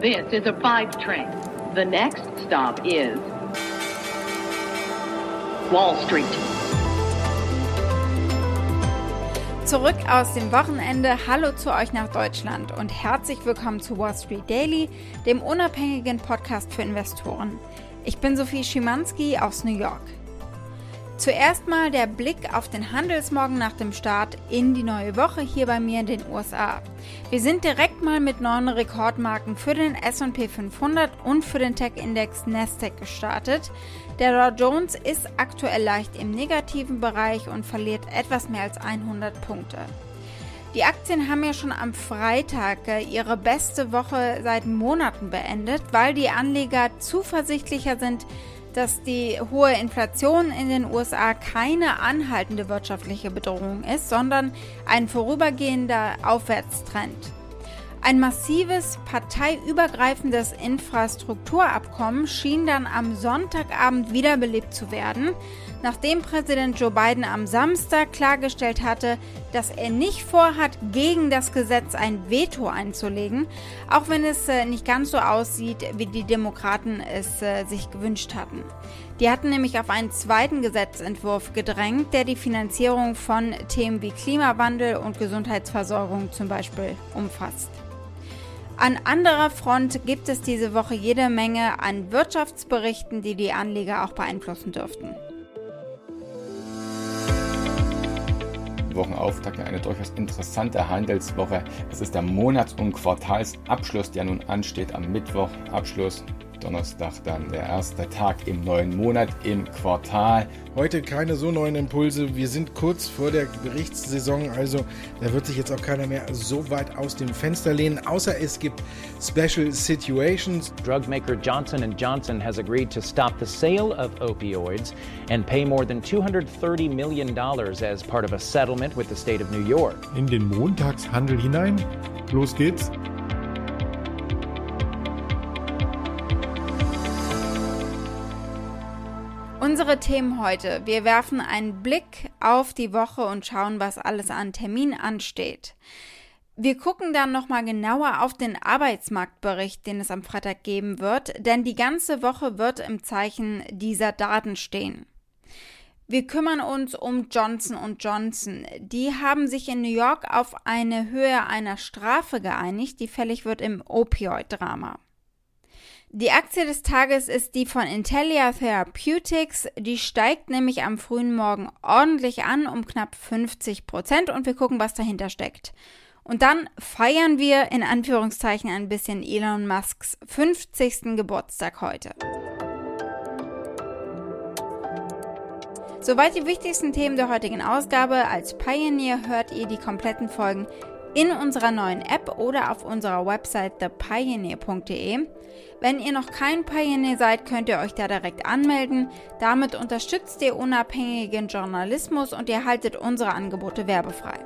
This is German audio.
This is a five train. The next stop is Wall Street. Zurück aus dem Wochenende. Hallo zu euch nach Deutschland und herzlich willkommen zu Wall Street Daily, dem unabhängigen Podcast für Investoren. Ich bin Sophie Schimanski aus New York. Zuerst mal der Blick auf den Handelsmorgen nach dem Start in die neue Woche hier bei mir in den USA. Wir sind direkt mal mit neuen Rekordmarken für den S&P 500 und für den Tech-Index Nasdaq gestartet. Der Dow Jones ist aktuell leicht im negativen Bereich und verliert etwas mehr als 100 Punkte. Die Aktien haben ja schon am Freitag äh, ihre beste Woche seit Monaten beendet, weil die Anleger zuversichtlicher sind, dass die hohe Inflation in den USA keine anhaltende wirtschaftliche Bedrohung ist, sondern ein vorübergehender Aufwärtstrend. Ein massives parteiübergreifendes Infrastrukturabkommen schien dann am Sonntagabend wiederbelebt zu werden, nachdem Präsident Joe Biden am Samstag klargestellt hatte, dass er nicht vorhat, gegen das Gesetz ein Veto einzulegen, auch wenn es äh, nicht ganz so aussieht, wie die Demokraten es äh, sich gewünscht hatten. Die hatten nämlich auf einen zweiten Gesetzentwurf gedrängt, der die Finanzierung von Themen wie Klimawandel und Gesundheitsversorgung zum Beispiel umfasst. An anderer Front gibt es diese Woche jede Menge an Wirtschaftsberichten, die die Anleger auch beeinflussen dürften. Wochenauftakt eine durchaus interessante Handelswoche. Es ist der Monats- und Quartalsabschluss, der nun ansteht am Mittwoch. Donnerstag dann der erste Tag im neuen Monat, im Quartal. Heute keine so neuen Impulse. Wir sind kurz vor der Berichtssaison, also da wird sich jetzt auch keiner mehr so weit aus dem Fenster lehnen, außer es gibt Special Situations. Drug maker Johnson Johnson has agreed to stop the sale of opioids and pay more than 230 million dollars as part of a settlement with the state of New York. In den Montagshandel hinein. Los geht's. Unsere Themen heute. Wir werfen einen Blick auf die Woche und schauen, was alles an Termin ansteht. Wir gucken dann nochmal genauer auf den Arbeitsmarktbericht, den es am Freitag geben wird, denn die ganze Woche wird im Zeichen dieser Daten stehen. Wir kümmern uns um Johnson Johnson. Die haben sich in New York auf eine Höhe einer Strafe geeinigt, die fällig wird im Opioid-Drama. Die Aktie des Tages ist die von Intellia Therapeutics. Die steigt nämlich am frühen Morgen ordentlich an um knapp 50 Prozent und wir gucken, was dahinter steckt. Und dann feiern wir in Anführungszeichen ein bisschen Elon Musks 50. Geburtstag heute. Soweit die wichtigsten Themen der heutigen Ausgabe. Als Pioneer hört ihr die kompletten Folgen in unserer neuen App oder auf unserer Website thepioneer.de. Wenn ihr noch kein Pioneer seid, könnt ihr euch da direkt anmelden. Damit unterstützt ihr unabhängigen Journalismus und ihr haltet unsere Angebote werbefrei.